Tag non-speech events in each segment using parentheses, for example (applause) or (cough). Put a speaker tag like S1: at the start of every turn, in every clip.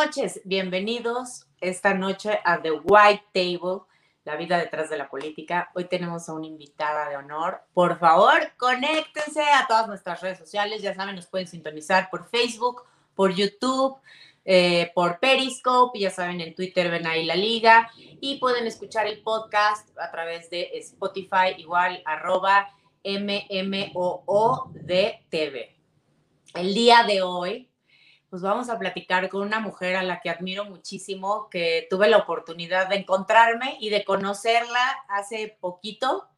S1: buenas noches. Bienvenidos esta noche a The White Table, la vida detrás de la política. Hoy tenemos a una invitada de honor. Por favor, conéctense a todas nuestras redes sociales. Ya saben, nos pueden sintonizar por Facebook, por YouTube, eh, por Periscope. Ya saben, en Twitter ven ahí la liga. Y pueden escuchar el podcast a través de Spotify, igual arroba El día de hoy pues vamos a platicar con una mujer a la que admiro muchísimo, que tuve la oportunidad de encontrarme y de conocerla hace poquito.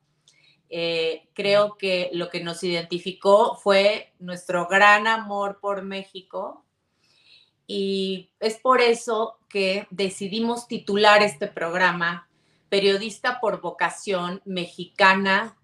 S1: Eh, creo que lo que nos identificó fue nuestro gran amor por México y es por eso que decidimos titular este programa Periodista por vocación mexicana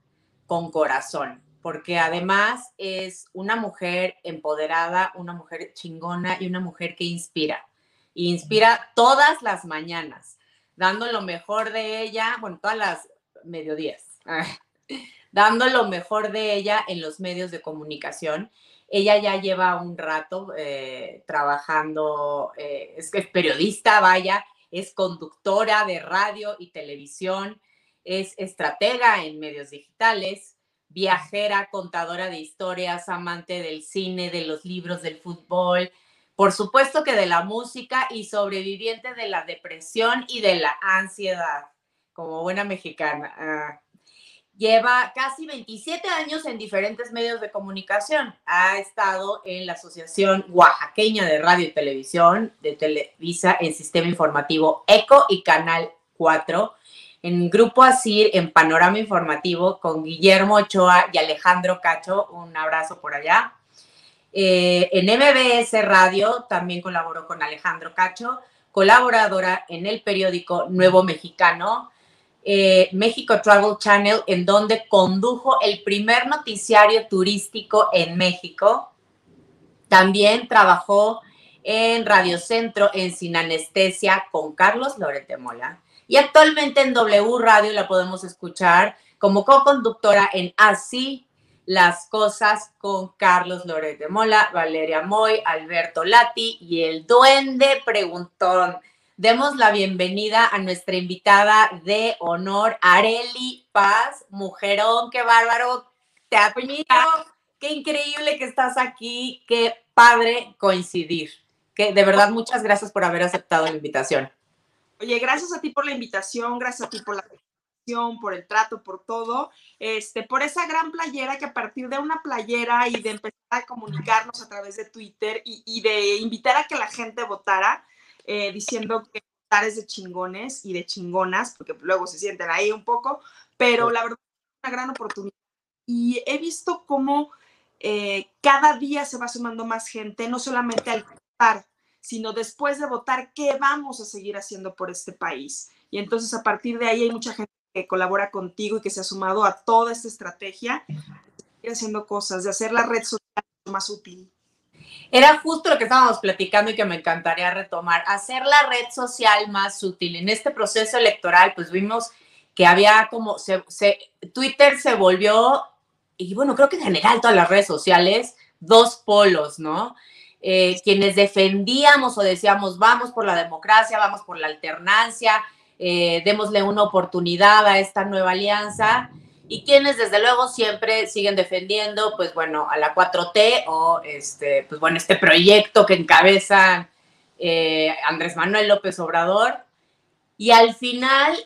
S1: con corazón porque además es una mujer empoderada, una mujer chingona y una mujer que inspira. Inspira todas las mañanas, dando lo mejor de ella, bueno, todas las mediodías, (laughs) dando lo mejor de ella en los medios de comunicación. Ella ya lleva un rato eh, trabajando, eh, es es periodista, vaya, es conductora de radio y televisión, es estratega en medios digitales, viajera, contadora de historias, amante del cine, de los libros, del fútbol, por supuesto que de la música y sobreviviente de la depresión y de la ansiedad, como buena mexicana. Ah, lleva casi 27 años en diferentes medios de comunicación. Ha estado en la Asociación Oaxaqueña de Radio y Televisión, de Televisa, en Sistema Informativo ECO y Canal 4 en Grupo Asir, en Panorama Informativo, con Guillermo Ochoa y Alejandro Cacho. Un abrazo por allá. Eh, en MBS Radio también colaboró con Alejandro Cacho, colaboradora en el periódico Nuevo Mexicano, eh, México Travel Channel, en donde condujo el primer noticiario turístico en México. También trabajó en Radio Centro, en Sin Anestesia, con Carlos Lorete Mola y actualmente en W Radio la podemos escuchar como co-conductora en Así las cosas con Carlos Loret de Mola, Valeria Moy, Alberto Lati y el Duende Preguntón. Demos la bienvenida a nuestra invitada de honor, Areli Paz, mujerón, qué bárbaro, te admiro, qué increíble que estás aquí, qué padre coincidir. Que de verdad muchas gracias por haber aceptado la invitación.
S2: Oye, gracias a ti por la invitación, gracias a ti por la por el trato, por todo, este, por esa gran playera que a partir de una playera y de empezar a comunicarnos a través de Twitter y, de invitar a que la gente votara, eh, diciendo que votar es de chingones y de chingonas, porque luego se sienten ahí un poco, pero la verdad es una gran oportunidad. Y he visto cómo eh, cada día se va sumando más gente, no solamente al votar, sino después de votar, ¿qué vamos a seguir haciendo por este país? Y entonces a partir de ahí hay mucha gente que colabora contigo y que se ha sumado a toda esta estrategia de seguir haciendo cosas, de hacer la red social más útil.
S1: Era justo lo que estábamos platicando y que me encantaría retomar, hacer la red social más útil. En este proceso electoral, pues vimos que había como, se, Twitter se volvió, y bueno, creo que en general todas las redes sociales, dos polos, ¿no? Eh, quienes defendíamos o decíamos vamos por la democracia, vamos por la alternancia, eh, démosle una oportunidad a esta nueva alianza y quienes desde luego siempre siguen defendiendo, pues bueno, a la 4T o este, pues bueno, este proyecto que encabeza eh, Andrés Manuel López Obrador. Y al final,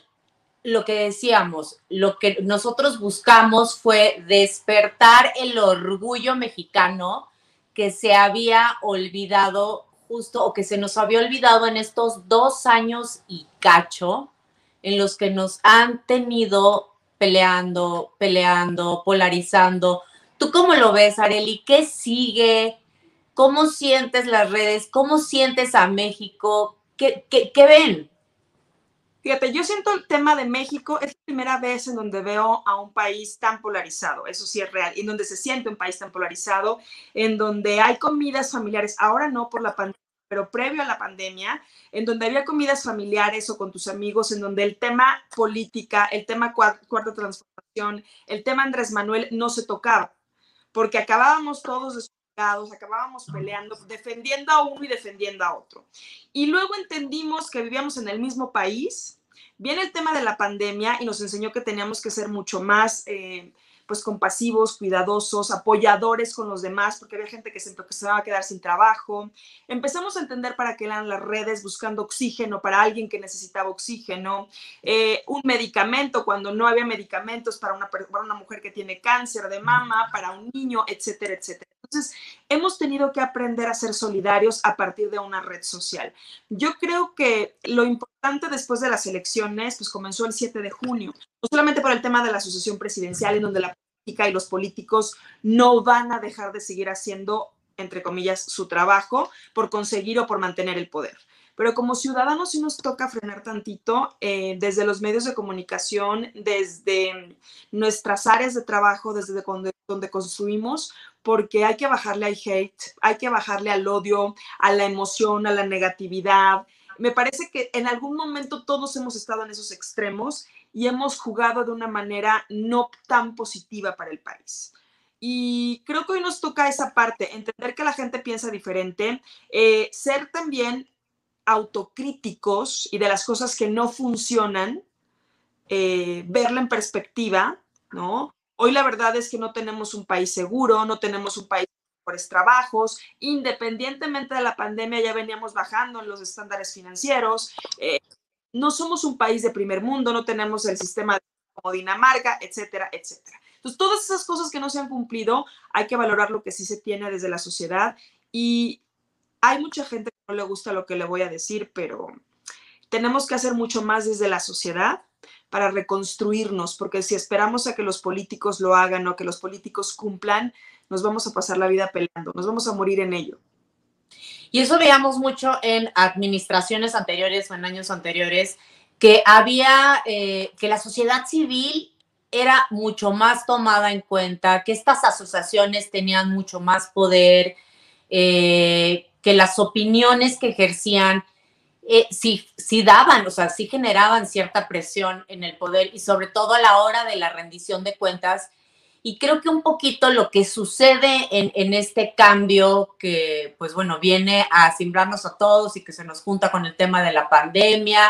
S1: lo que decíamos, lo que nosotros buscamos fue despertar el orgullo mexicano que se había olvidado justo o que se nos había olvidado en estos dos años y cacho en los que nos han tenido peleando, peleando, polarizando. ¿Tú cómo lo ves, Areli? ¿Qué sigue? ¿Cómo sientes las redes? ¿Cómo sientes a México? ¿Qué, qué, qué ven?
S2: Fíjate, yo siento el tema de México, es la primera vez en donde veo a un país tan polarizado, eso sí es real, en donde se siente un país tan polarizado, en donde hay comidas familiares, ahora no por la pandemia, pero previo a la pandemia, en donde había comidas familiares o con tus amigos, en donde el tema política, el tema cuarta transformación, el tema Andrés Manuel no se tocaba, porque acabábamos todos acabábamos peleando, defendiendo a uno y defendiendo a otro. Y luego entendimos que vivíamos en el mismo país. Viene el tema de la pandemia y nos enseñó que teníamos que ser mucho más eh, pues compasivos, cuidadosos, apoyadores con los demás, porque había gente que se empezaba a quedar sin trabajo. Empezamos a entender para qué eran las redes, buscando oxígeno para alguien que necesitaba oxígeno, eh, un medicamento cuando no había medicamentos para una, para una mujer que tiene cáncer de mama, para un niño, etcétera, etcétera. Entonces, hemos tenido que aprender a ser solidarios a partir de una red social. Yo creo que lo importante después de las elecciones, pues comenzó el 7 de junio, no solamente por el tema de la asociación presidencial, en donde la política y los políticos no van a dejar de seguir haciendo, entre comillas, su trabajo por conseguir o por mantener el poder pero como ciudadanos sí nos toca frenar tantito eh, desde los medios de comunicación, desde nuestras áreas de trabajo, desde donde, donde construimos, porque hay que bajarle al hate, hay que bajarle al odio, a la emoción, a la negatividad. Me parece que en algún momento todos hemos estado en esos extremos y hemos jugado de una manera no tan positiva para el país. Y creo que hoy nos toca esa parte, entender que la gente piensa diferente, eh, ser también autocríticos y de las cosas que no funcionan, eh, verla en perspectiva, ¿no? Hoy la verdad es que no tenemos un país seguro, no tenemos un país mejores trabajos, independientemente de la pandemia ya veníamos bajando en los estándares financieros, eh, no somos un país de primer mundo, no tenemos el sistema como Dinamarca, etcétera, etcétera. Entonces, todas esas cosas que no se han cumplido, hay que valorar lo que sí se tiene desde la sociedad. Y hay mucha gente que no le gusta lo que le voy a decir, pero tenemos que hacer mucho más desde la sociedad para reconstruirnos, porque si esperamos a que los políticos lo hagan o que los políticos cumplan, nos vamos a pasar la vida peleando, nos vamos a morir en ello.
S1: Y eso veíamos mucho en administraciones anteriores o en años anteriores, que había, eh, que la sociedad civil era mucho más tomada en cuenta, que estas asociaciones tenían mucho más poder, eh, que las opiniones que ejercían eh, sí, sí daban, o sea, sí generaban cierta presión en el poder y sobre todo a la hora de la rendición de cuentas. Y creo que un poquito lo que sucede en, este cambio que, pues bueno, viene a simbrarnos a todos y que se nos junta con el tema de la pandemia,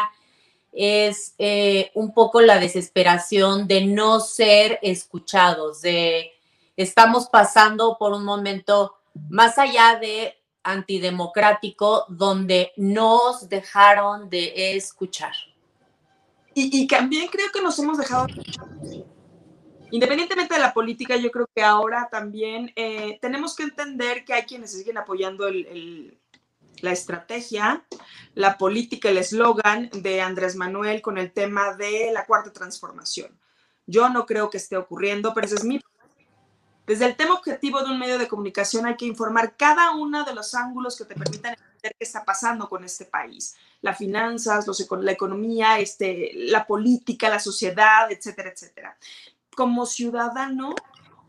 S1: es eh, un poco la desesperación de no ser escuchados, de estamos pasando por un momento más allá de antidemocrático donde nos dejaron de escuchar.
S2: Y, también creo que nos hemos dejado Independientemente de la política, yo creo que ahora también eh, tenemos que entender que hay quienes siguen apoyando la estrategia, la política, el eslogan de Andrés Manuel con el tema de la cuarta transformación. Yo no creo que esté ocurriendo, pero ese es mi desde el tema objetivo de un medio de comunicación hay que informar cada uno de los ángulos que te permitan entender qué está pasando con este país. Las finanzas, la economía, este, la política, la sociedad, etcétera, etcétera. Como ciudadano,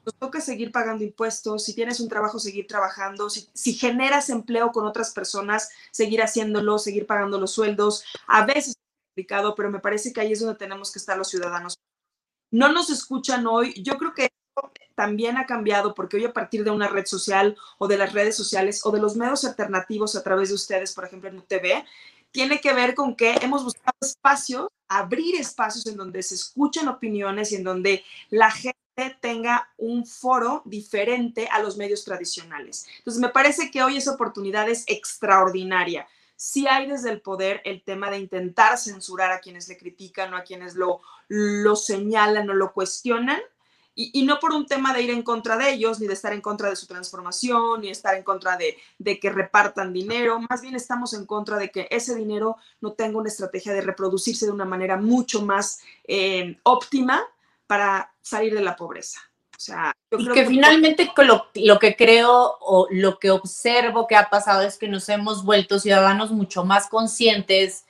S2: nos toca seguir pagando impuestos, si tienes un trabajo, seguir trabajando, si, si, generas empleo con otras personas, seguir haciéndolo, seguir pagando los sueldos. A veces es complicado, pero me parece que ahí es donde tenemos que estar los ciudadanos. No nos escuchan hoy. Yo creo que también ha cambiado porque hoy a partir de una red social o de las redes sociales o de los medios alternativos a través de ustedes, por ejemplo en UTV, tiene que ver con que hemos buscado espacios, abrir espacios en donde se escuchen opiniones y en donde la gente tenga un foro diferente a los medios tradicionales. Entonces, me parece que hoy esa oportunidad es extraordinaria. Si hay desde el poder el tema de intentar censurar a quienes le critican o a quienes lo, lo señalan o lo cuestionan, y, no por un tema de ir en contra de ellos, ni de estar en contra de su transformación, ni estar en contra de, que repartan dinero, más bien estamos en contra de que ese dinero no tenga una estrategia de reproducirse de una manera mucho más eh, óptima para salir de la pobreza. O sea,
S1: y que, finalmente lo, lo, que creo o lo que observo que ha pasado es que nos hemos vuelto ciudadanos mucho más conscientes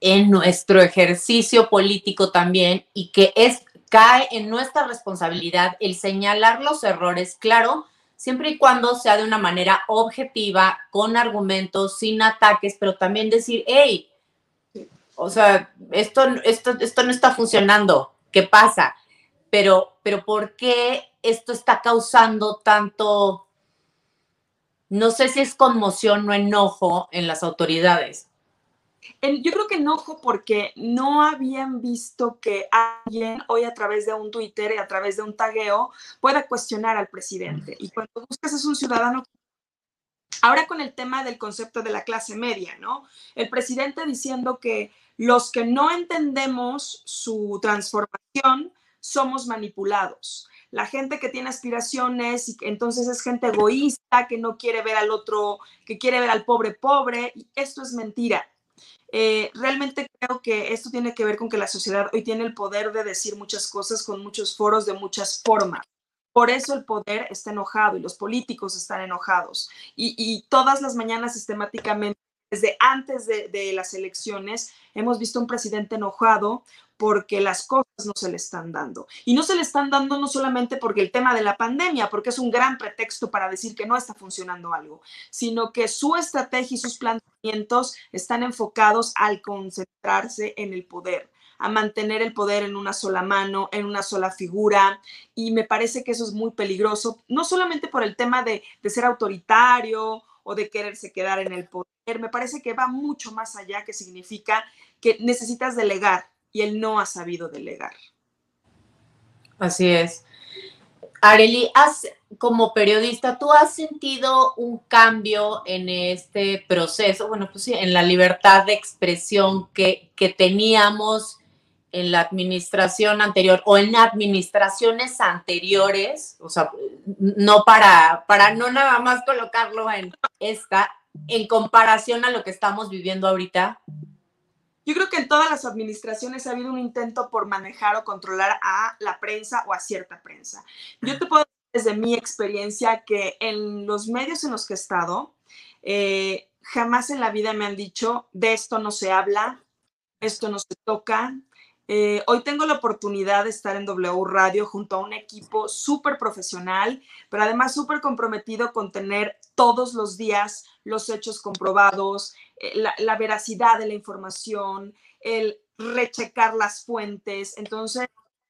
S1: en nuestro ejercicio político también y que es cae en nuestra responsabilidad el señalar los errores, claro, siempre y cuando sea de una manera objetiva, con argumentos, sin ataques, pero también decir, hey, o sea, esto, esto, esto no está funcionando, ¿qué pasa? Pero, pero ¿por qué esto está causando tanto, no sé si es conmoción o enojo en las autoridades.
S2: Yo creo que enojo porque no habían visto que alguien hoy a través de un Twitter y a través de un tagueo pueda cuestionar al presidente. Y cuando buscas es un ciudadano Ahora con el tema del concepto de la clase media, ¿no? El presidente diciendo que los que no entendemos su transformación somos manipulados. La gente que tiene aspiraciones y entonces es gente egoísta, que no quiere ver al otro, que quiere ver al pobre pobre, y esto es mentira. Eh, realmente creo que esto tiene que ver con que la sociedad hoy tiene el poder de decir muchas cosas con muchos foros de muchas formas. Por eso el poder está enojado y los políticos están enojados. Y, todas las mañanas sistemáticamente, desde antes de, de, las elecciones, hemos visto un presidente enojado porque las cosas no se le están dando. Y no se le están dando no solamente porque el tema de la pandemia, porque es un gran pretexto para decir que no está funcionando algo, sino que su estrategia y sus planteamientos están enfocados al concentrarse en el poder a mantener el poder en una sola mano, en una sola figura. Y me parece que eso es muy peligroso, no solamente por el tema de, ser autoritario o de quererse quedar en el poder, me parece que va mucho más allá, que significa que necesitas delegar y él no ha sabido delegar.
S1: Así es. Areli, como periodista, ¿tú has sentido un cambio en este proceso? Bueno, pues sí, en la libertad de expresión que, que teníamos en la administración anterior o en administraciones anteriores, o sea, no para, para no nada más colocarlo en esta, en comparación a lo que estamos viviendo ahorita?
S2: Yo creo que en todas las administraciones ha habido un intento por manejar o controlar a la prensa o a cierta prensa. Yo te puedo decir desde mi experiencia que en los medios en los que he estado, eh, jamás en la vida me han dicho, de esto no se habla, esto no se toca, eh, hoy tengo la oportunidad de estar en W Radio junto a un equipo súper profesional, pero además súper comprometido con tener todos los días los hechos comprobados, eh, la, veracidad de la información, el rechecar las fuentes. Entonces,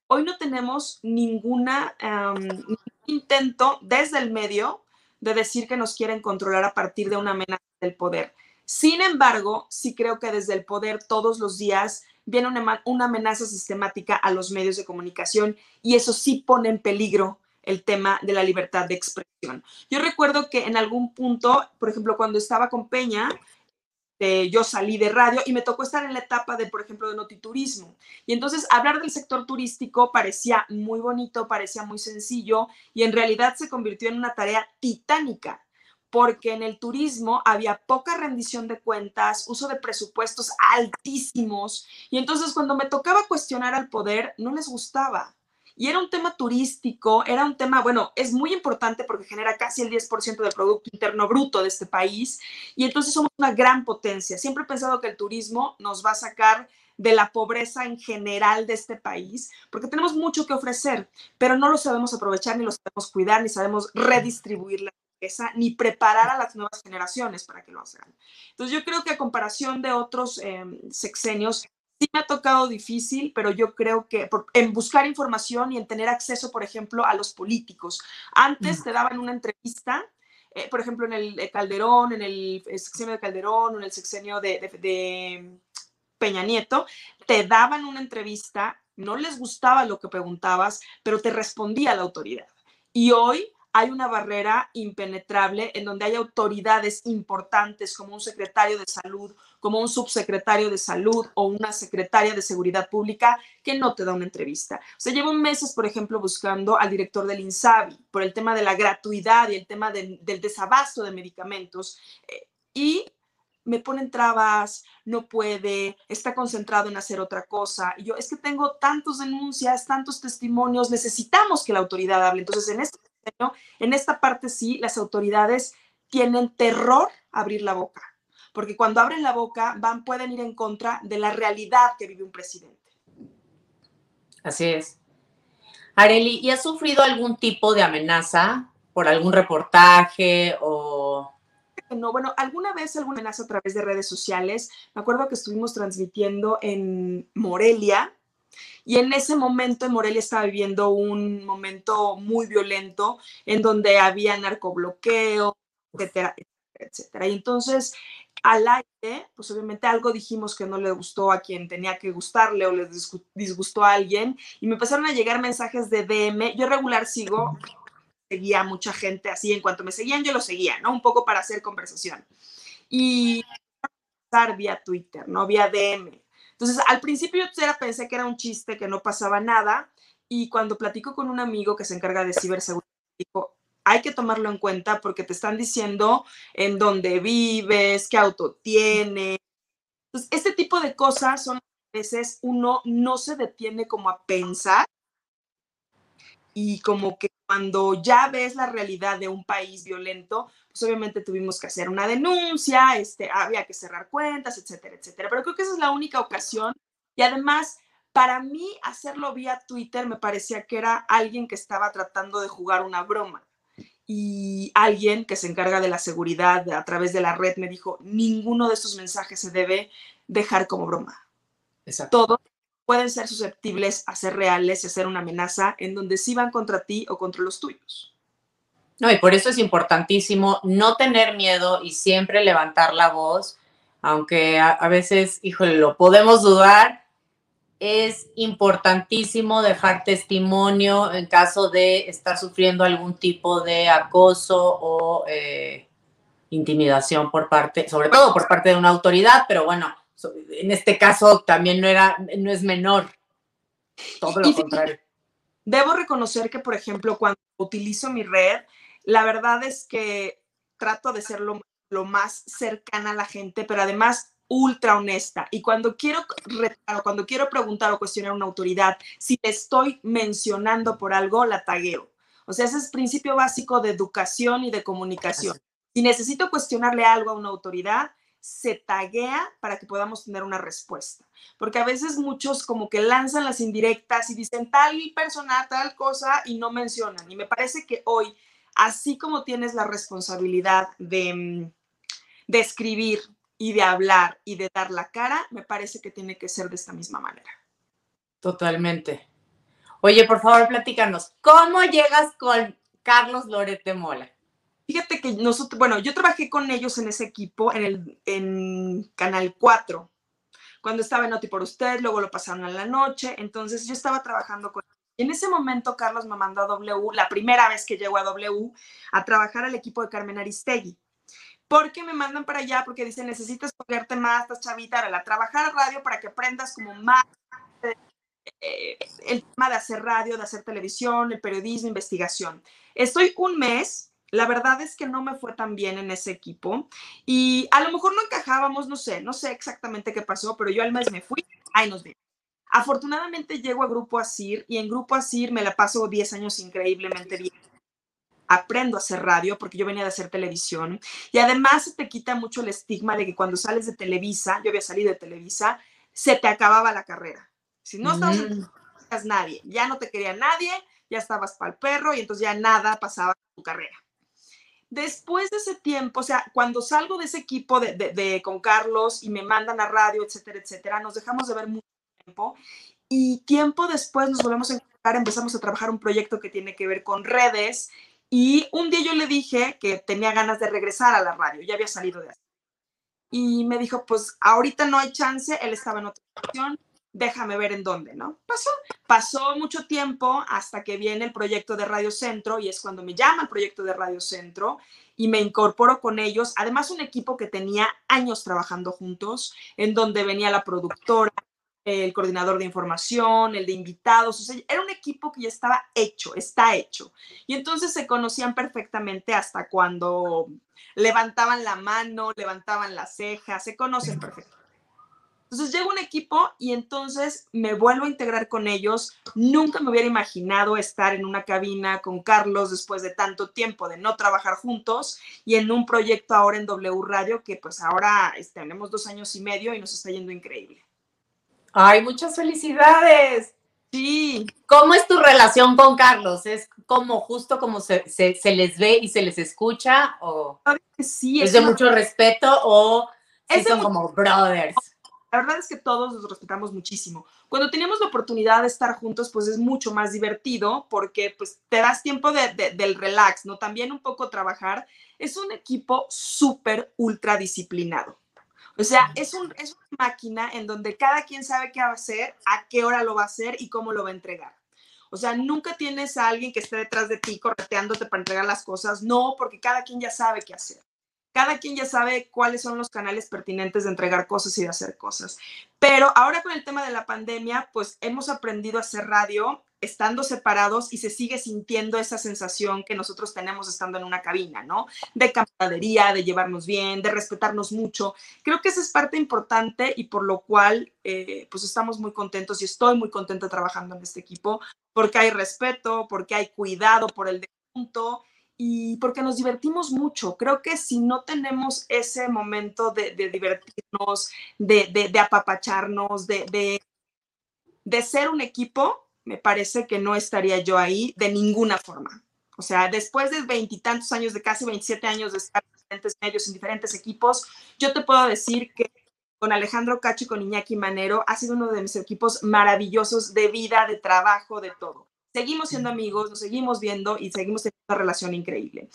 S2: hoy no tenemos ninguna ningún intento desde el medio de decir que nos quieren controlar a partir de una amenaza del poder. Sin embargo, sí creo que desde el poder todos los días viene una, amenaza sistemática a los medios de comunicación y eso sí pone en peligro el tema de la libertad de expresión. Yo recuerdo que en algún punto, por ejemplo, cuando estaba con Peña, eh, yo salí de radio y me tocó estar en la etapa de, por ejemplo, de notiturismo. Y entonces hablar del sector turístico parecía muy bonito, parecía muy sencillo y en realidad se convirtió en una tarea titánica porque en el turismo había poca rendición de cuentas, uso de presupuestos altísimos, y entonces cuando me tocaba cuestionar al poder, no les gustaba. Y era un tema turístico, era un tema, bueno, es muy importante porque genera casi el 10% del Producto Interno Bruto de este país, y entonces somos una gran potencia. Siempre he pensado que el turismo nos va a sacar de la pobreza en general de este país, porque tenemos mucho que ofrecer, pero no lo sabemos aprovechar, ni lo sabemos cuidar, ni sabemos redistribuir ni preparar a las nuevas generaciones para que lo hagan. Entonces yo creo que a comparación de otros em, sexenios, sí me ha tocado difícil, pero yo creo que en buscar información y en tener acceso, por ejemplo, a los políticos. Antes te daban una entrevista, eh, por ejemplo, en el Calderón, en el sexenio de Calderón, en el sexenio de, de Peña Nieto, te daban una entrevista, no les gustaba lo que preguntabas, pero te respondía la autoridad. Y hoy hay una barrera impenetrable en donde hay autoridades importantes como un secretario de salud, como un subsecretario de salud o una secretaria de seguridad pública que no te da una entrevista. O sea, llevo meses, por ejemplo, buscando al director del INSABI por el tema de la gratuidad y el tema del desabasto de medicamentos. Eh, y me ponen trabas, no puede, está concentrado en hacer otra cosa. Y yo, es que tengo tantas denuncias, tantos testimonios, necesitamos que la autoridad hable. Entonces, en este en esta parte sí, las autoridades tienen terror a abrir la boca, porque cuando abren la boca van, pueden ir en contra de la realidad que vive un presidente.
S1: Así es. Areli, ¿y has sufrido algún tipo de amenaza por algún reportaje o...?
S2: No, bueno, alguna vez alguna amenaza a través de redes sociales. Me acuerdo que estuvimos transmitiendo en Morelia, y en ese momento en Morelia estaba viviendo un momento muy violento en donde había narcobloqueo, etcétera, etcétera. Y entonces, al aire, pues obviamente algo dijimos que no le gustó a quien tenía que gustarle o le disgustó a alguien y me empezaron a llegar mensajes de DM. Yo regular sigo, seguía a mucha gente así, en cuanto me seguían yo lo seguía, ¿no? Un poco para hacer conversación. Y vía Twitter, ¿no? Vía DM. Entonces, al principio yo pensé que era un chiste, que no pasaba nada, y cuando platico con un amigo que se encarga de ciberseguridad, dijo, hay que tomarlo en cuenta porque te están diciendo en dónde vives, qué auto tienes. Entonces, este tipo de cosas son a veces uno no se detiene como a pensar y como que cuando ya ves la realidad de un país violento, pues obviamente tuvimos que hacer una denuncia, este, había que cerrar cuentas, etcétera, etcétera. Pero creo que esa es la única ocasión y además para mí hacerlo vía Twitter me parecía que era alguien que estaba tratando de jugar una broma y alguien que se encarga de la seguridad a través de la red me dijo, ninguno de estos mensajes se debe dejar como broma. Exacto. Todos pueden ser susceptibles a ser reales y a ser una amenaza en donde sí van contra ti o contra los tuyos.
S1: No, y por eso es importantísimo no tener miedo y siempre levantar la voz, aunque a, a veces, híjole, lo podemos dudar, es importantísimo dejar testimonio en caso de estar sufriendo algún tipo de acoso o eh, intimidación por parte, sobre todo por parte de una autoridad, pero bueno, en este caso también no era, no es menor, todo lo contrario.
S2: Debo reconocer que, por ejemplo, cuando utilizo mi red, la verdad es que trato de ser lo, lo más cercana a la gente, pero además ultra honesta. Y cuando quiero cuando quiero preguntar o cuestionar a una autoridad, si le estoy mencionando por algo, la tagueo. O sea, ese es principio básico de educación y de comunicación. Si necesito cuestionarle algo a una autoridad, se taguea para que podamos tener una respuesta. Porque a veces muchos como que lanzan las indirectas y dicen tal persona, tal cosa y no mencionan. Y me parece que hoy, así como tienes la responsabilidad de, mm, de escribir, y de hablar y de dar la cara, me parece que tiene que ser de esta misma manera.
S1: Totalmente. Oye, por favor, platícanos, ¿cómo llegas con Carlos Lorete Mola?
S2: Fíjate que nosotros, bueno, yo trabajé con ellos en ese equipo en, el, Canal 4, cuando estaba en Noti por Usted, luego lo pasaron a la noche, entonces yo estaba trabajando con y en ese momento Carlos me mandó a W, la primera vez que llegó a W, a trabajar al equipo de Carmen Aristegui porque me mandan para allá porque dicen necesitas ponerte más, estás chavita, a trabajar a radio para que aprendas como más eh, el tema de hacer radio, de hacer televisión, el periodismo, investigación. Estoy un mes, la verdad es que no me fue tan bien en ese equipo y a lo mejor no encajábamos, no sé, no sé exactamente qué pasó, pero yo al mes me fui, ahí nos vimos. Afortunadamente llego a Grupo Asir y en Grupo Asir me la paso 10 años increíblemente bien aprendo a hacer radio porque yo venía de hacer televisión y además se te quita mucho el estigma de que cuando sales de Televisa, yo había salido de Televisa, se te acababa la carrera. Si no estabas en mm. nadie, ya no te quería nadie, ya estabas para el perro y entonces ya nada pasaba en tu carrera. Después de ese tiempo, o sea, cuando salgo de ese equipo de, con Carlos y me mandan a radio, etcétera, etcétera, nos dejamos de ver mucho tiempo y tiempo después nos volvemos a encontrar, empezamos a trabajar un proyecto que tiene que ver con redes y un día yo le dije que tenía ganas de regresar a la radio, ya había salido de ahí. Y me dijo, pues ahorita no hay chance, él estaba en otra situación, déjame ver en dónde, ¿no? Pasó, pasó mucho tiempo hasta que viene el proyecto de Radio Centro y es cuando me llama el proyecto de Radio Centro y me incorporo con ellos. Además, un equipo que tenía años trabajando juntos, en donde venía la productora, el coordinador de información, el de invitados, o sea, era un equipo que ya estaba hecho, está hecho. Y entonces se conocían perfectamente hasta cuando levantaban la mano, levantaban la ceja, se conocen perfectamente. Entonces llega un equipo y entonces me vuelvo a integrar con ellos. Nunca me hubiera imaginado estar en una cabina con Carlos después de tanto tiempo de no trabajar juntos y en un proyecto ahora en W Radio que pues ahora este, tenemos dos años y medio y nos está yendo increíble.
S1: Ay, muchas felicidades.
S2: Sí.
S1: ¿Cómo es tu relación con Carlos? ¿Es como justo como se, les ve y se les escucha? ¿O
S2: sí,
S1: es, de mucho respeto o son como brothers?
S2: La verdad es que todos nos respetamos muchísimo. Cuando tenemos la oportunidad de estar juntos, pues es mucho más divertido porque pues te das tiempo del relax, ¿no? También un poco trabajar. Es un equipo súper ultra disciplinado. O sea, es, un, es una máquina en donde cada quien sabe qué va a hacer, a qué hora lo va a hacer y cómo lo va a entregar. O sea, nunca tienes a alguien que esté detrás de ti correteándote para entregar las cosas. No, porque cada quien ya sabe qué hacer cada quien ya sabe cuáles son los canales pertinentes de entregar cosas y de hacer cosas. Pero ahora con el tema de la pandemia, pues hemos aprendido a hacer radio estando separados y se sigue sintiendo esa sensación que nosotros tenemos estando en una cabina, ¿no? De camaradería, de llevarnos bien, de respetarnos mucho. Creo que esa es parte importante y por lo cual, eh, pues estamos muy contentos y estoy muy contenta trabajando en este equipo porque hay respeto, porque hay cuidado por el punto y porque nos divertimos mucho. Creo que si no tenemos ese momento de, divertirnos, de, apapacharnos, de, ser un equipo, me parece que no estaría yo ahí de ninguna forma. O sea, después de veintitantos años, de casi 27 años de estar en diferentes medios, en diferentes equipos, yo te puedo decir que con Alejandro Cacho y con Iñaki Manero ha sido uno de mis equipos maravillosos de vida, de trabajo, de todo seguimos siendo amigos, nos seguimos viendo y seguimos teniendo una relación increíble.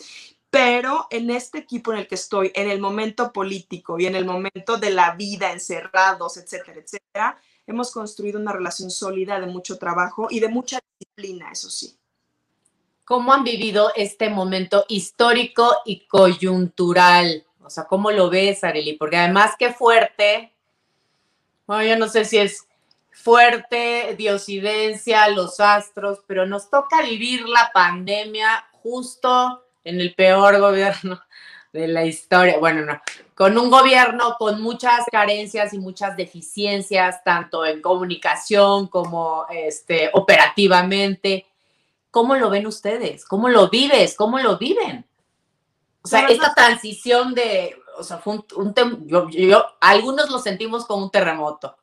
S2: Pero en este equipo en el que estoy, en el momento político y en el momento de la vida, encerrados, etcétera, etcétera, hemos construido una relación sólida de mucho trabajo y de mucha disciplina, eso sí.
S1: ¿Cómo han vivido este momento histórico y coyuntural? O sea, ¿cómo lo ves, Areli? Porque además, qué fuerte. Bueno, yo no sé si es fuerte, diosidencia, los astros, pero nos toca vivir la pandemia justo en el peor gobierno de la historia. Bueno, no, con un gobierno con muchas carencias y muchas deficiencias, tanto en comunicación como este, operativamente. ¿Cómo lo ven ustedes? ¿Cómo lo vives? ¿Cómo lo viven? O sea, esta transición de, o sea, fue un, yo, yo, algunos lo sentimos como un terremoto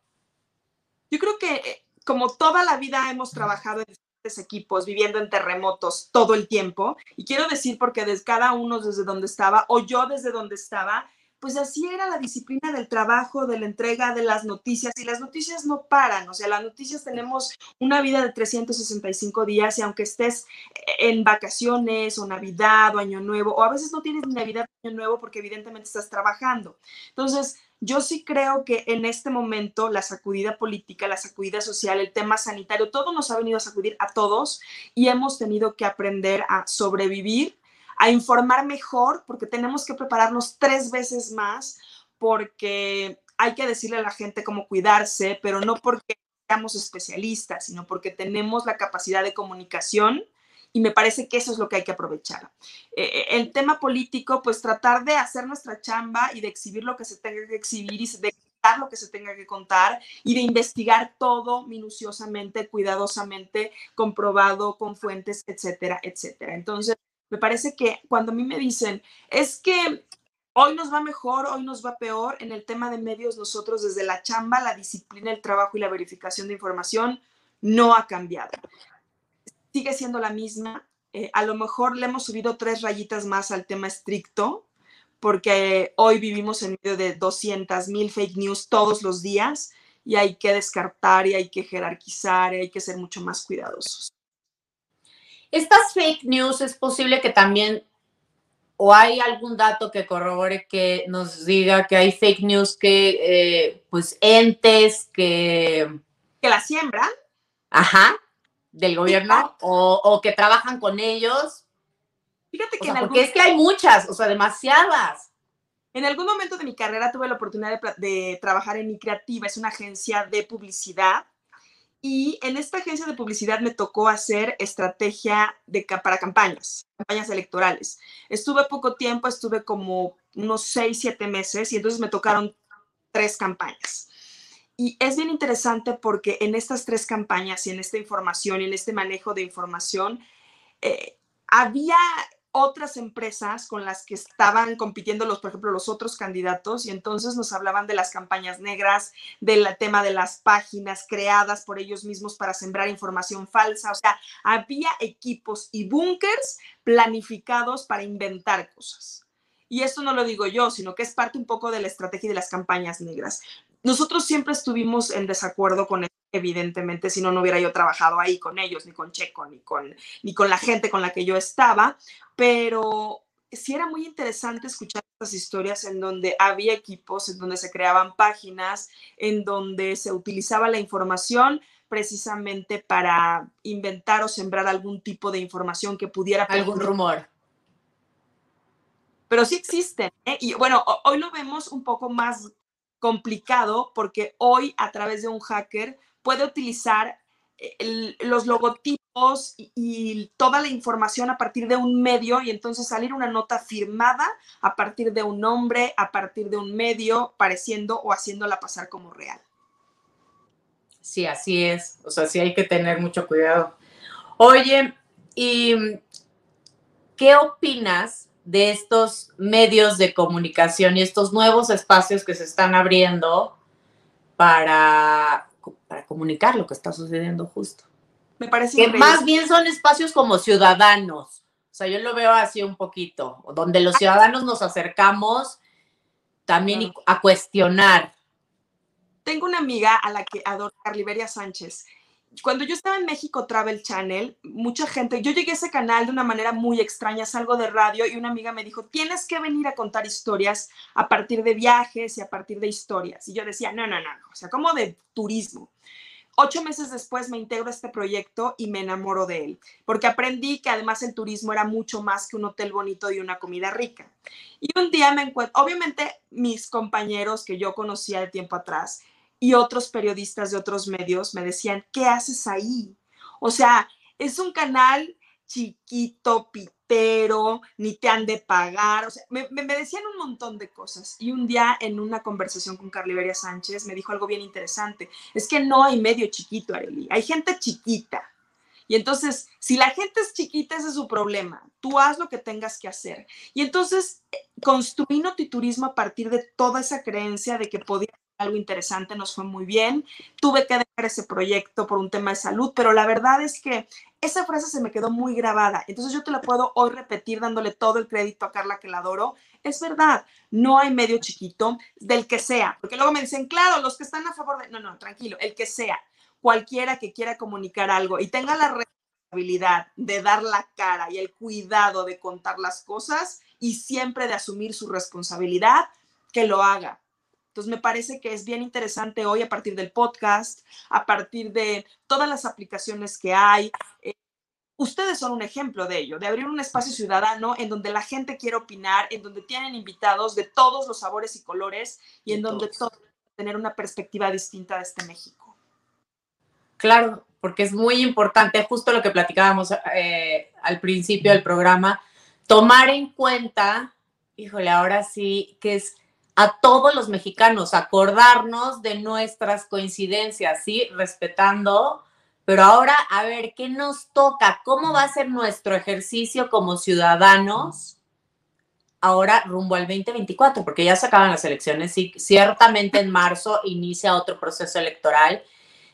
S2: yo creo que eh, como toda la vida hemos trabajado en diferentes equipos, viviendo en terremotos todo el tiempo, y quiero decir porque desde cada uno desde donde estaba, o yo desde donde estaba, pues así era la disciplina del trabajo, de la entrega de las noticias, y las noticias no paran, o sea, las noticias tenemos una vida de 365 días, y aunque estés en vacaciones, o Navidad, o Año Nuevo, o a veces no tienes Navidad o Año Nuevo porque evidentemente estás trabajando. Entonces, yo sí creo que en este momento la sacudida política, la sacudida social, el tema sanitario, todo nos ha venido a sacudir a todos y hemos tenido que aprender a sobrevivir, a informar mejor, porque tenemos que prepararnos tres veces más, porque hay que decirle a la gente cómo cuidarse, pero no porque seamos especialistas, sino porque tenemos la capacidad de comunicación y me parece que eso es lo que hay que aprovechar. Eh, eh, el tema político, pues tratar de hacer nuestra chamba y de exhibir lo que se tenga que exhibir y de contar lo que se tenga que contar y de investigar todo minuciosamente, cuidadosamente, comprobado con fuentes, etcétera, etcétera. Entonces, me parece que cuando a mí me dicen, es que hoy nos va mejor, hoy nos va peor, en el tema de medios nosotros desde la chamba, la disciplina, el trabajo y la verificación de información no ha cambiado sigue siendo la misma. Eh, a lo mejor le hemos subido tres rayitas más al tema estricto, porque hoy vivimos en medio de 200 mil fake news todos los días y hay que descartar y hay que jerarquizar y hay que ser mucho más cuidadosos.
S1: Estas fake news es posible que también, o hay algún dato que corrobore que nos diga que hay fake news que, eh, pues, entes que...
S2: Que la siembran.
S1: Ajá, del gobierno o, que trabajan con ellos. Fíjate que porque es que hay muchas, o sea, demasiadas.
S2: En algún momento de mi carrera tuve la oportunidad de, trabajar en Mi Creativa, es una agencia de publicidad. Y en esta agencia de publicidad me tocó hacer estrategia de, para campañas, campañas electorales. Estuve poco tiempo, estuve como unos seis, siete meses y entonces me tocaron tres campañas. Y es bien interesante porque en estas tres campañas y en esta información y en este manejo de información, eh, había otras empresas con las que estaban compitiendo los, por ejemplo, los otros candidatos y entonces nos hablaban de las campañas negras, del tema de las páginas creadas por ellos mismos para sembrar información falsa, o sea, había equipos y búnkers planificados para inventar cosas. Y esto no lo digo yo, sino que es parte un poco de la estrategia de las campañas negras nosotros siempre estuvimos en desacuerdo con eso, evidentemente, si no, no hubiera yo trabajado ahí con ellos, ni con Checo, ni con, ni con la gente con la que yo estaba, pero sí era muy interesante escuchar estas historias en donde había equipos, en donde se creaban páginas, en donde se utilizaba la información precisamente para inventar o sembrar algún tipo de información que pudiera...
S1: Algún rumor.
S2: Pero sí existen. ¿eh? Y bueno, hoy lo vemos un poco más complicado porque hoy a través de un hacker puede utilizar los logotipos y, toda la información a partir de un medio y entonces salir una nota firmada a partir de un nombre, a partir de un medio, pareciendo o haciéndola pasar como real.
S1: Sí, así es. O sea, sí hay que tener mucho cuidado. Oye, ¿y qué opinas de estos medios de comunicación y estos nuevos espacios que se están abriendo para para comunicar lo que está sucediendo justo.
S2: Me parece
S1: que más bien son espacios como ciudadanos. O sea, yo lo veo así un poquito, donde los ciudadanos nos acercamos también a cuestionar.
S2: Tengo una amiga a la que adoro, Carliberia Sánchez, cuando yo estaba en México Travel Channel, mucha gente, yo llegué a ese canal de una manera muy extraña, salgo de radio y una amiga me dijo, tienes que venir a contar historias a partir de viajes y a partir de historias. Y yo decía, no, no, no, o sea, como de turismo. Ocho meses después me integro a este proyecto y me enamoro de él, porque aprendí que además el turismo era mucho más que un hotel bonito y una comida rica. Y un día me encuentro, obviamente mis compañeros que yo conocía de tiempo atrás, y otros periodistas de otros medios me decían, ¿qué haces ahí? O sea, es un canal chiquito, pitero, ni te han de pagar. O sea, me, decían un montón de cosas. Y un día en una conversación con Carliberia Sánchez me dijo algo bien interesante. Es que no hay medio chiquito, Arely. Hay gente chiquita. Y entonces, si la gente es chiquita, ese es su problema. Tú haz lo que tengas que hacer. Y entonces, eh, construí Notiturismo a partir de toda esa creencia de que podía algo interesante, nos fue muy bien. Tuve que dejar ese proyecto por un tema de salud, pero la verdad es que esa frase se me quedó muy grabada. Entonces yo te la puedo hoy repetir dándole todo el crédito a Carla que la adoro. Es verdad, no hay medio chiquito del que sea, porque luego me dicen, claro, los que están a favor de... No, no, tranquilo, el que sea, cualquiera que quiera comunicar algo y tenga la responsabilidad de dar la cara y el cuidado de contar las cosas y siempre de asumir su responsabilidad, que lo haga entonces, me parece que es bien interesante hoy a partir del podcast, a partir de todas las aplicaciones que hay. Eh, ustedes son un ejemplo de ello, de abrir un espacio ciudadano en donde la gente quiere opinar, en donde tienen invitados de todos los sabores y colores y en donde todos tener una perspectiva distinta de este México.
S1: Claro, porque es muy importante, justo lo que platicábamos eh, al principio del programa, tomar en cuenta, híjole, ahora sí, que es a todos los mexicanos, acordarnos de nuestras coincidencias, ¿sí? Respetando, pero ahora a ver, ¿qué nos toca? ¿Cómo va a ser nuestro ejercicio como ciudadanos? Ahora rumbo al 2024, porque ya se acaban las elecciones, y ciertamente en marzo inicia otro proceso electoral,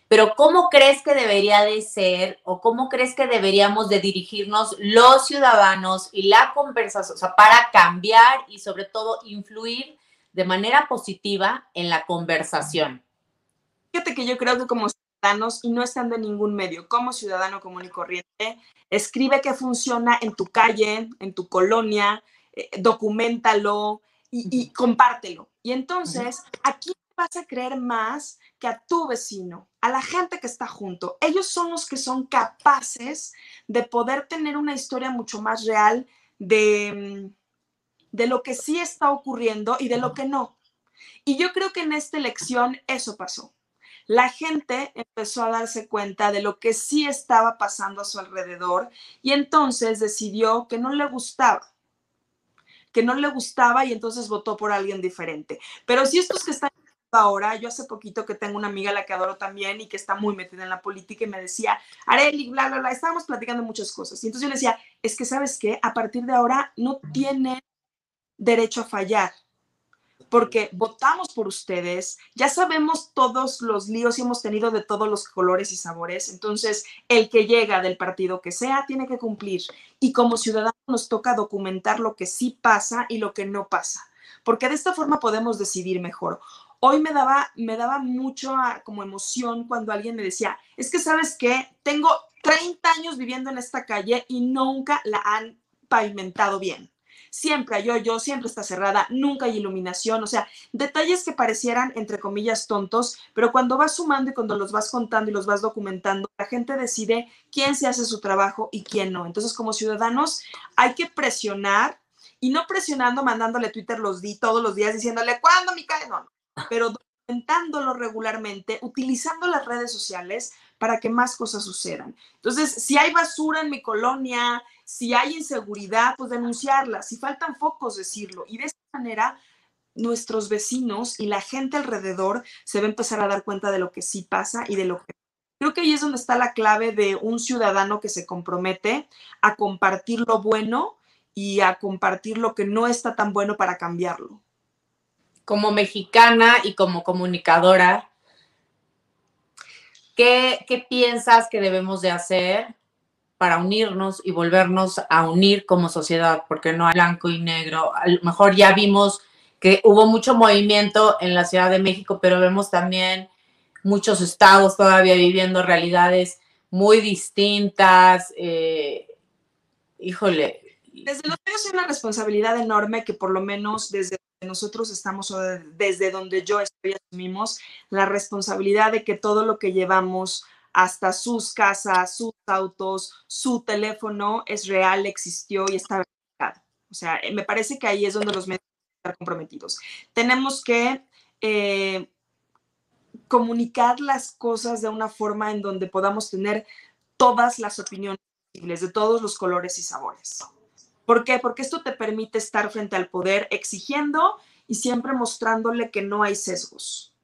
S1: pero ¿cómo crees que debería de ser o cómo crees que deberíamos de dirigirnos los ciudadanos y la conversación, o sea, para cambiar y sobre todo influir de manera positiva en la conversación.
S2: Fíjate que yo creo que como ciudadanos, y no estando en ningún medio, como ciudadano común y corriente, escribe qué funciona en tu calle, en tu colonia, eh, documentalo y, compártelo. Y entonces, aquí vas a creer más que a tu vecino, a la gente que está junto. Ellos son los que son capaces de poder tener una historia mucho más real de, de lo que sí está ocurriendo y de lo que no. Y yo creo que en esta elección eso pasó. La gente empezó a darse cuenta de lo que sí estaba pasando a su alrededor y entonces decidió que no le gustaba, que no le gustaba y entonces votó por alguien diferente. Pero si estos que están ahora, yo hace poquito que tengo una amiga a la que adoro también y que está muy metida en la política y me decía, Areli, bla, bla, bla, estábamos platicando muchas cosas. Y entonces yo le decía, es que sabes qué, a partir de ahora no tiene derecho a fallar, porque votamos por ustedes, ya sabemos todos los líos y hemos tenido de todos los colores y sabores, entonces el que llega del partido que sea tiene que cumplir. Y como ciudadanos nos toca documentar lo que sí pasa y lo que no pasa, porque de esta forma podemos decidir mejor. hoy me daba, me daba mucho como emoción cuando alguien me decía, es que sabes qué, tengo 30 años viviendo en esta calle y nunca la han pavimentado bien. Siempre hay hoyo, siempre está cerrada, nunca hay iluminación, o sea, detalles que parecieran, entre comillas, tontos, pero cuando vas sumando y cuando los vas contando y los vas documentando, la gente decide quién se hace su trabajo y quién no. Entonces, como ciudadanos, hay que presionar y no presionando, mandándole Twitter los di todos los días diciéndole, ¿cuándo mi cae? No, (laughs) pero documentándolo regularmente, utilizando las redes sociales para que más cosas sucedan. Entonces, si hay basura en mi colonia, si hay inseguridad, pues denunciarla, si faltan focos, decirlo. Y de esta manera, nuestros vecinos y la gente alrededor se va a empezar a dar cuenta de lo que sí pasa y de lo que... Creo que ahí es donde está la clave de un ciudadano que se compromete a compartir lo bueno y a compartir lo que no está tan bueno para cambiarlo.
S1: Como mexicana y como comunicadora, ¿qué, piensas que debemos de hacer para unirnos y volvernos a unir como sociedad? Porque no hay blanco y negro. A lo mejor ya vimos que hubo mucho movimiento en la Ciudad de México, pero vemos también muchos estados todavía viviendo realidades muy distintas. Eh, híjole,
S2: desde los medios hay una responsabilidad enorme que por lo menos desde nosotros estamos, desde donde yo estoy, asumimos la responsabilidad de que todo lo que llevamos hasta sus casas, sus autos, su teléfono es real, existió y está verificado. O sea, eh, me parece que ahí es donde los medios están comprometidos. Tenemos que eh, comunicar las cosas de una forma en donde podamos tener todas las opiniones posibles, de todos los colores y sabores. ¿Por qué? Porque esto te permite estar frente al poder exigiendo y siempre mostrándole que no hay sesgos.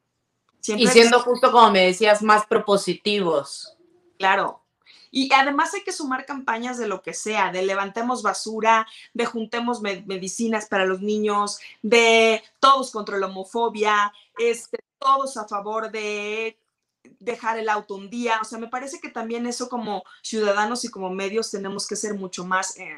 S1: y siendo justo como me decías, más propositivos.
S2: Claro. Y además hay que sumar campañas de lo que sea, de levantemos basura, de juntemos medicinas para los niños, de todos contra la homofobia, este, todos a favor de dejar el auto un día. O sea, me parece que también eso como ciudadanos y como medios tenemos que ser mucho más... Eh,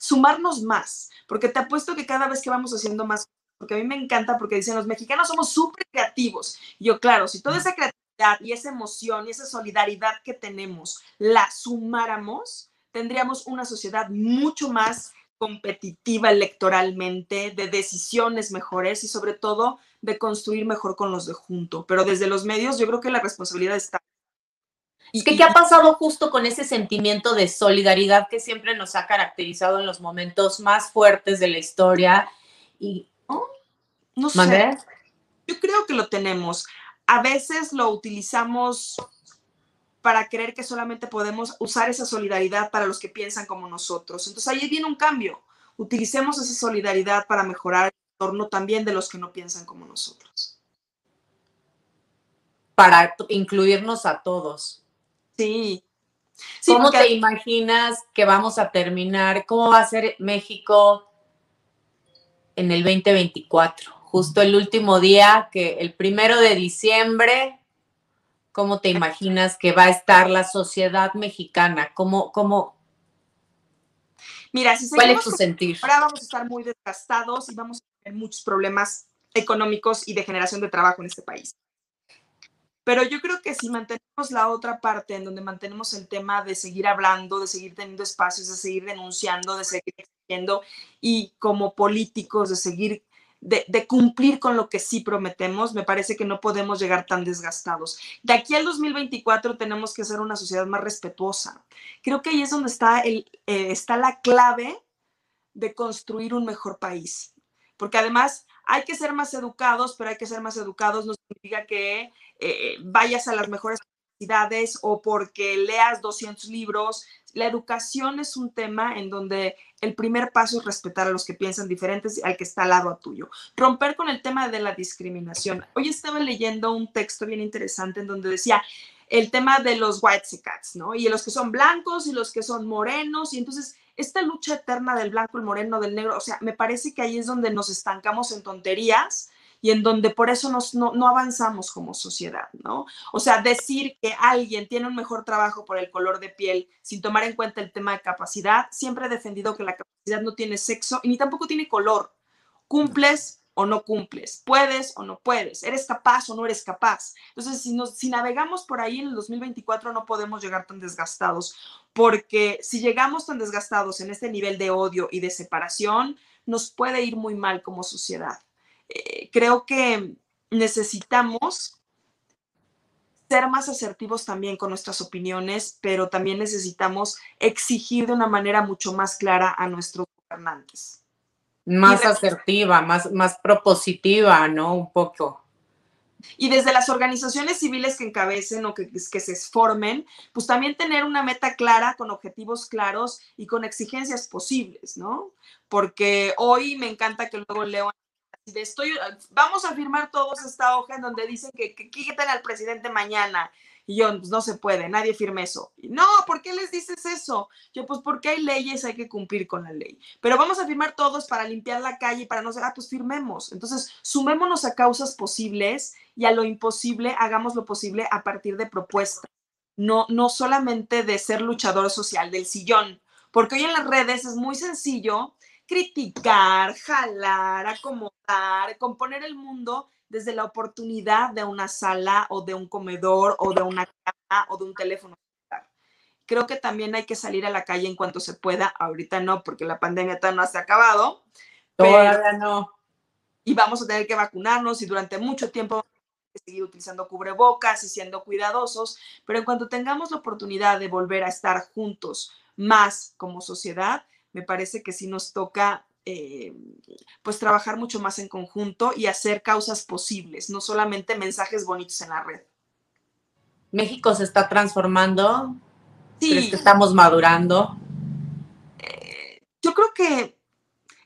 S2: sumarnos más, porque te apuesto que cada vez que vamos haciendo más, porque a mí me encanta porque dicen los mexicanos somos súper creativos. Y yo, claro, si toda esa creatividad y esa emoción y esa solidaridad que tenemos la sumáramos, tendríamos una sociedad mucho más competitiva electoralmente, de decisiones mejores y sobre todo de construir mejor con los de junto. Pero desde los medios yo creo que la responsabilidad está
S1: ¿Y qué, ha pasado justo con ese sentimiento de solidaridad que siempre nos ha caracterizado en los momentos más fuertes de la historia? Y,
S2: no sé. Yo creo que lo tenemos. A veces lo utilizamos para creer que solamente podemos usar esa solidaridad para los que piensan como nosotros. Entonces ahí viene un cambio. Utilicemos esa solidaridad para mejorar el entorno también de los que no piensan como nosotros.
S1: Para incluirnos a todos.
S2: Sí.
S1: ¿Cómo te imaginas que vamos a terminar? ¿Cómo va a ser México en el 2024? Justo el último día, que el primero de diciembre, ¿cómo te imaginas que va a estar la sociedad mexicana? ¿Cómo, cómo,
S2: Mira, si
S1: ¿Cuál es tu sentir?
S2: Ahora vamos a estar muy desgastados y vamos a tener muchos problemas económicos y de generación de trabajo en este país. Pero yo creo que si mantenemos la otra parte en donde mantenemos el tema de seguir hablando, de seguir teniendo espacios, de seguir denunciando, de seguir exigiendo y como políticos de seguir, de, de, cumplir con lo que sí prometemos, me parece que no podemos llegar tan desgastados. De aquí al 2024 tenemos que ser una sociedad más respetuosa. Creo que ahí es donde está, el, eh, está la clave de construir un mejor país. Porque además hay que ser más educados, pero hay que ser más educados no significa que eh, vayas a las mejores universidades o porque leas 200 libros. La educación es un tema en donde el primer paso es respetar a los que piensan diferentes al que está al lado tuyo. Romper con el tema de la discriminación. Hoy estaba leyendo un texto bien interesante en donde decía el tema de los white cats, ¿no? Y los que son blancos y los que son morenos. Y entonces esta lucha eterna del blanco, el moreno, del negro, o sea, me parece que ahí es donde nos estancamos en tonterías y en donde por eso nos, no, no, avanzamos como sociedad, ¿no? O sea, decir que alguien tiene un mejor trabajo por el color de piel sin tomar en cuenta el tema de capacidad, siempre he defendido que la capacidad no tiene sexo y ni tampoco tiene color. Cumples o no cumples, puedes o no puedes, eres capaz o no eres capaz. Entonces, si, nos, si navegamos por ahí en el 2024 no podemos llegar tan desgastados, porque si llegamos tan desgastados en este nivel de odio y de separación, nos puede ir muy mal como sociedad. Eh, creo que necesitamos ser más asertivos también con nuestras opiniones, pero también necesitamos exigir de una manera mucho más clara a nuestros gobernantes.
S1: Más asertiva, más, más propositiva, ¿no? Un poco.
S2: Y desde las organizaciones civiles que encabecen o que, que se formen, pues también tener una meta clara, con objetivos claros y con exigencias posibles, ¿no? Porque hoy me encanta que luego leo estoy, vamos a firmar todos esta hoja en donde dicen que, que quiten al presidente mañana. Y yo, pues no se puede, nadie firme eso. no, ¿por qué les dices eso? Yo, pues porque hay leyes, hay que cumplir con la ley. Pero vamos a firmar todos para limpiar la calle, para no ser, ah, pues firmemos. Entonces, sumémonos a causas posibles y a lo imposible, hagamos lo posible a partir de propuestas. No, no solamente de ser luchador social del sillón, porque hoy en las redes es muy sencillo criticar, jalar, acomodar, componer el mundo desde la oportunidad de una sala o de un comedor o de una cama o de un teléfono. Creo que también hay que salir a la calle en cuanto se pueda. Ahorita no, porque la pandemia todavía no se ha acabado.
S1: Todavía no.
S2: Y vamos a tener que vacunarnos y durante mucho tiempo seguir utilizando cubrebocas y siendo cuidadosos. Pero en cuanto tengamos la oportunidad de volver a estar juntos más como sociedad, me parece que sí nos toca eh, pues trabajar mucho más en conjunto y hacer causas posibles, no solamente mensajes bonitos en la red.
S1: México se está transformando. Sí. ¿Crees que estamos madurando?
S2: Eh, yo creo que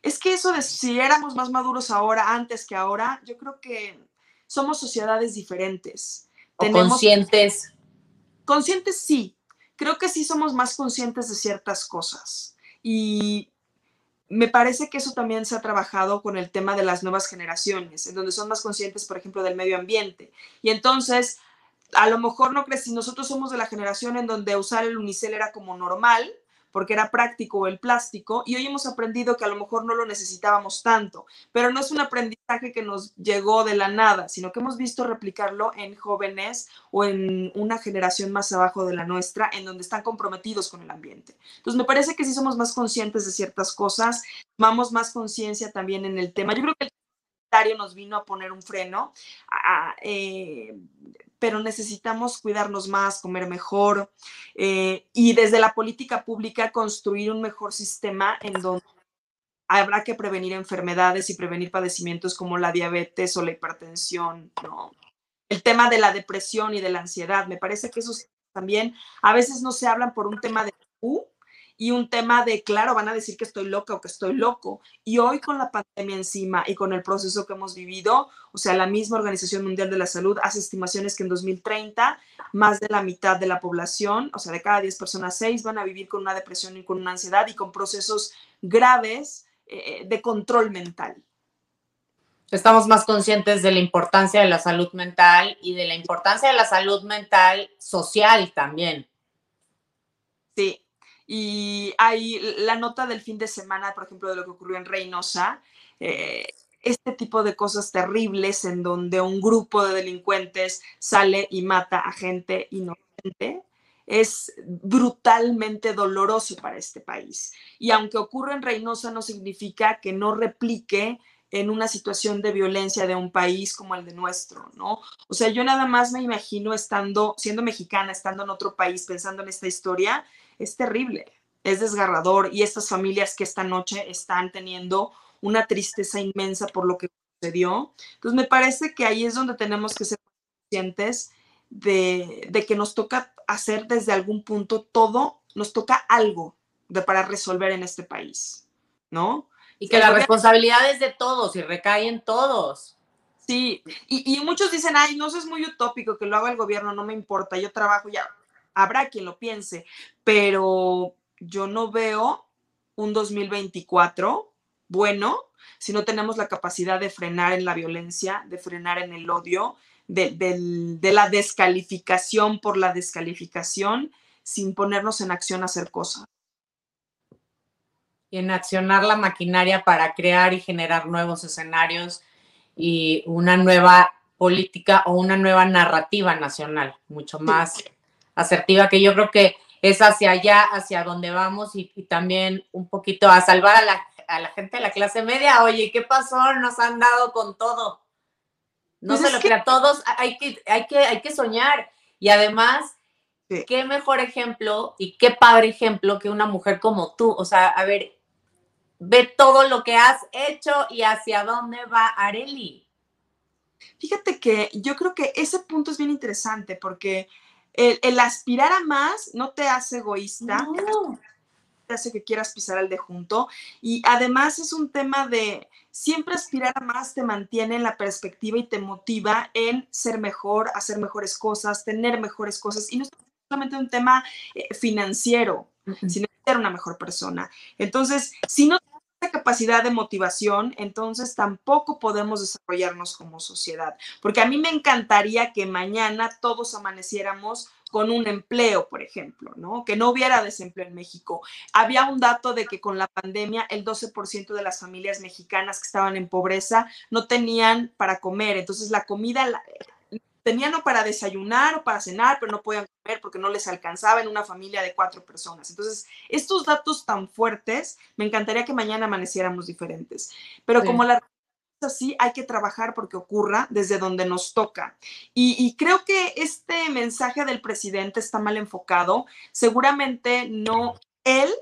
S2: es que eso de si éramos más maduros ahora, antes que ahora, yo creo que somos sociedades diferentes.
S1: O conscientes.
S2: Conscientes sí. Creo que sí somos más conscientes de ciertas cosas y me parece que eso también se ha trabajado con el tema de las nuevas generaciones, en donde son más conscientes, por ejemplo, del medio ambiente. Y entonces, a lo mejor no crees, si nosotros somos de la generación en donde usar el unicel era como normal, porque era práctico el plástico y hoy hemos aprendido que a lo mejor no lo necesitábamos tanto, pero no es un aprendizaje que nos llegó de la nada, sino que hemos visto replicarlo en jóvenes o en una generación más abajo de la nuestra, en donde están comprometidos con el ambiente. Entonces, me parece que sí somos más conscientes de ciertas cosas, tomamos más conciencia también en el tema. Yo creo que el nos vino a poner un freno, eh, pero necesitamos cuidarnos más, comer mejor eh, y desde la política pública construir un mejor sistema en donde habrá que prevenir enfermedades y prevenir padecimientos como la diabetes o la hipertensión, ¿no? El tema de la depresión y de la ansiedad, me parece que esos también a veces no se hablan por un tema de y un tema de, claro, van a decir que estoy loca o que estoy loco. Y hoy con la pandemia encima y con el proceso que hemos vivido, o sea, la misma Organización Mundial de la Salud hace estimaciones que en 2030 más de la mitad de la población, o sea, de cada 10 personas, 6 van a vivir con una depresión y con una ansiedad y con procesos graves eh, de control mental.
S1: Estamos más conscientes de la importancia de la salud mental y de la importancia de la salud mental social también.
S2: Sí, y hay la nota del fin de semana, por ejemplo, de lo que ocurrió en Reynosa, eh, este tipo de cosas terribles en donde un grupo de delincuentes sale y mata a gente inocente, es brutalmente doloroso para este país. Y aunque ocurra en Reynosa, no significa que no replique en una situación de violencia de un país como el de nuestro, ¿no? O sea, yo nada más me imagino estando, siendo mexicana, estando en otro país, pensando en esta historia es terrible, es desgarrador y estas familias que esta noche están teniendo una tristeza inmensa por lo que sucedió. Entonces me parece que ahí es donde tenemos que ser conscientes de, de que nos toca hacer desde algún punto todo, nos toca algo de, para resolver en este país, ¿no?
S1: Y que la responsabilidad es de todos y recae en todos.
S2: Sí, y, y, muchos dicen, ay, no, eso es muy utópico, que lo haga el gobierno, no me importa, yo trabajo ya habrá quien lo piense, pero yo no veo un 2024 bueno si no tenemos la capacidad de frenar en la violencia, de frenar en el odio, de, la descalificación por la descalificación, sin ponernos en acción a hacer cosas.
S1: Y en accionar la maquinaria para crear y generar nuevos escenarios y una nueva política o una nueva narrativa nacional, mucho más asertiva, que yo creo que es hacia allá, hacia donde vamos y, también un poquito a salvar a la, a la, gente de la clase media. Oye, ¿qué pasó? Nos han dado con todo. No pues se lo que... a todos, hay que, hay, que, hay que soñar. Y además, qué mejor ejemplo y qué padre ejemplo que una mujer como tú. O sea, a ver, ve todo lo que has hecho y hacia dónde va Areli.
S2: Fíjate que yo creo que ese punto es bien interesante porque el, aspirar a más no te hace egoísta, te hace que quieras pisar al de junto y además es un tema de siempre aspirar a más te mantiene en la perspectiva y te motiva en ser mejor, hacer mejores cosas, tener mejores cosas y no es solamente un tema eh, financiero, sino ser una mejor persona. Entonces, si no capacidad de motivación, entonces tampoco podemos desarrollarnos como sociedad. Porque a mí me encantaría que mañana todos amaneciéramos con un empleo, por ejemplo, ¿no? Que no hubiera desempleo en México. Había un dato de que con la pandemia el 12% de las familias mexicanas que estaban en pobreza no tenían para comer. Entonces la comida, tenían para desayunar o para cenar, pero no podían comer porque no les alcanzaba en una familia de cuatro personas. Entonces, estos datos tan fuertes, me encantaría que mañana amaneciéramos diferentes. Pero como la así, hay que trabajar porque ocurra desde donde nos toca. Y, y, creo que este mensaje del presidente está mal enfocado. Seguramente no, él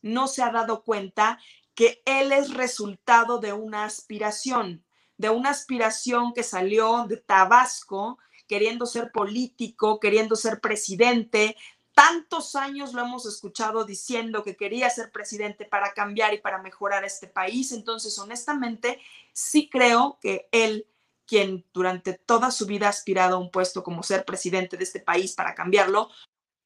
S2: no se ha dado cuenta que él es resultado de una aspiración, de una aspiración que salió de Tabasco, queriendo ser político, queriendo ser presidente. Tantos años lo hemos escuchado diciendo que quería ser presidente para cambiar y para mejorar este país. Entonces, honestamente, sí creo que él, quien durante toda su vida ha aspirado a un puesto como ser presidente de este país para cambiarlo,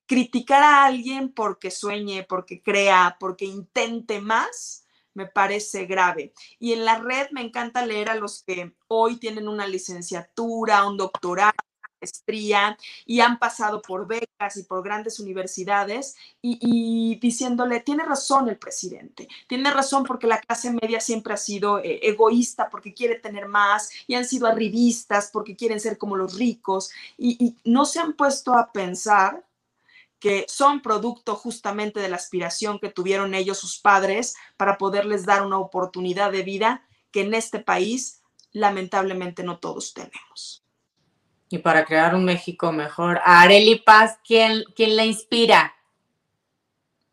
S2: criticar a alguien porque sueñe, porque crea, porque intente más, me parece grave. Y en la red me encanta leer a los que hoy tienen una licenciatura, un doctorado, maestría y han pasado por becas y por grandes universidades y, diciéndole, tiene razón el presidente, tiene razón porque la clase media siempre ha sido eh, egoísta porque quiere tener más y han sido arribistas porque quieren ser como los ricos y no se han puesto a pensar que son producto justamente de la aspiración que tuvieron ellos, sus padres, para poderles dar una oportunidad de vida que en este país lamentablemente no todos tenemos.
S1: Y para crear un México mejor, a Areli Paz, ¿quién, quién la inspira?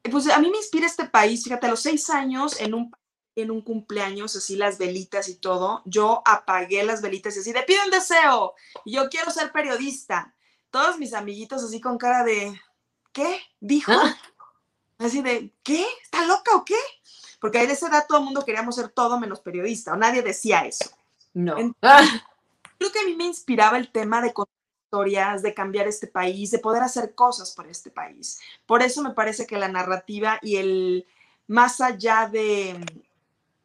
S2: Pues a mí me inspira este país, fíjate, a los seis años en un en un cumpleaños, así las velitas y todo, yo apagué las velitas y así, de pido un deseo, y yo quiero ser periodista. Todos mis amiguitos así con cara de, ¿qué? Dijo. Ah. Así de, ¿qué? ¿Está loca o qué? Porque a esa edad todo el mundo queríamos ser todo menos periodista, o nadie decía eso.
S1: No. (laughs)
S2: creo que a mí me inspiraba el tema de contar historias, de cambiar este país, de poder hacer cosas por este país. Por eso me parece que la narrativa y el más allá de,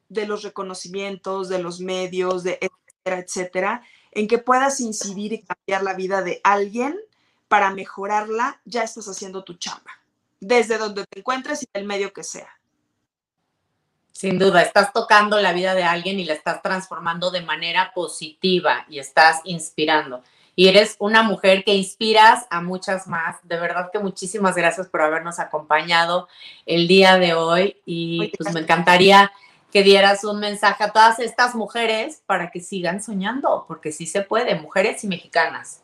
S2: de los reconocimientos, de los medios, de etcétera, etcétera, en que puedas incidir y cambiar la vida de alguien para mejorarla, ya estás haciendo tu chamba, desde donde te encuentres y el medio que sea.
S1: Sin duda, estás tocando la vida de alguien y la estás transformando de manera positiva y estás inspirando. Y eres una mujer que inspiras a muchas más. De verdad que muchísimas gracias por habernos acompañado el día de hoy y pues me encantaría que dieras un mensaje a todas estas mujeres para que sigan soñando, porque sí se puede, mujeres y mexicanas.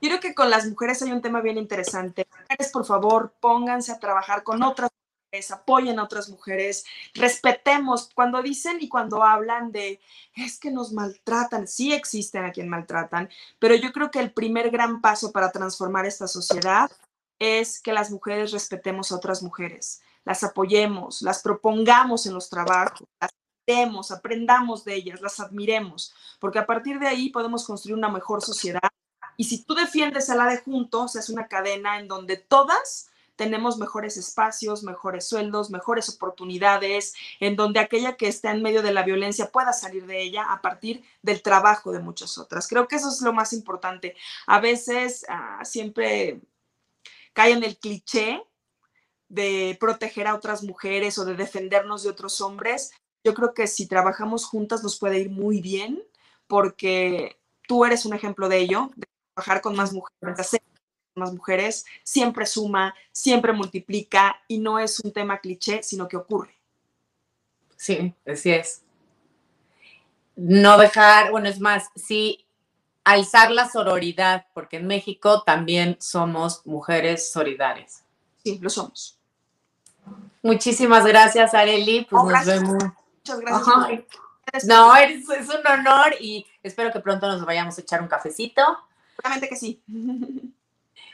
S2: Quiero que con las mujeres hay un tema bien interesante. Mujeres, por favor, pónganse a trabajar con otras apoyen a otras mujeres, respetemos cuando dicen y cuando hablan de es que nos maltratan, sí existen a quien maltratan, pero yo creo que el primer gran paso para transformar esta sociedad es que las mujeres respetemos a otras mujeres, las apoyemos, las propongamos en los trabajos, las aprendamos de ellas, las admiremos, porque a partir de ahí podemos construir una mejor sociedad. Y si tú defiendes a la de juntos, es una cadena en donde todas tenemos mejores espacios, mejores sueldos, mejores oportunidades, en donde aquella que está en medio de la violencia pueda salir de ella a partir del trabajo de muchas otras. Creo que eso es lo más importante. A veces ah, siempre cae en el cliché de proteger a otras mujeres o de defendernos de otros hombres. Yo creo que si trabajamos juntas nos puede ir muy bien porque tú eres un ejemplo de ello, trabajar con más mujeres, hacer más mujeres, siempre suma, siempre multiplica y no es un tema cliché, sino que ocurre.
S1: Sí, así es. No dejar, bueno, es más, sí, alzar la sororidad, porque en México también somos mujeres solidarias.
S2: Sí, lo somos.
S1: Muchísimas gracias, Areli. Pues nos vemos.
S2: Muchas gracias.
S1: No, es, es, un honor y espero que pronto nos vayamos a echar un cafecito.
S2: Seguramente que sí. (laughs)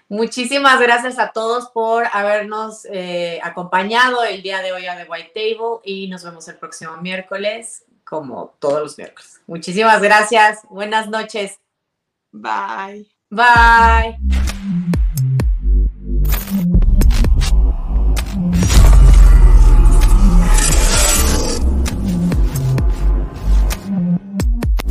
S1: Muchísimas gracias a todos por habernos eh, acompañado el día de hoy a The White Table y nos vemos el próximo miércoles, como todos los miércoles. Muchísimas gracias. Buenas noches.
S2: Bye.
S1: Bye.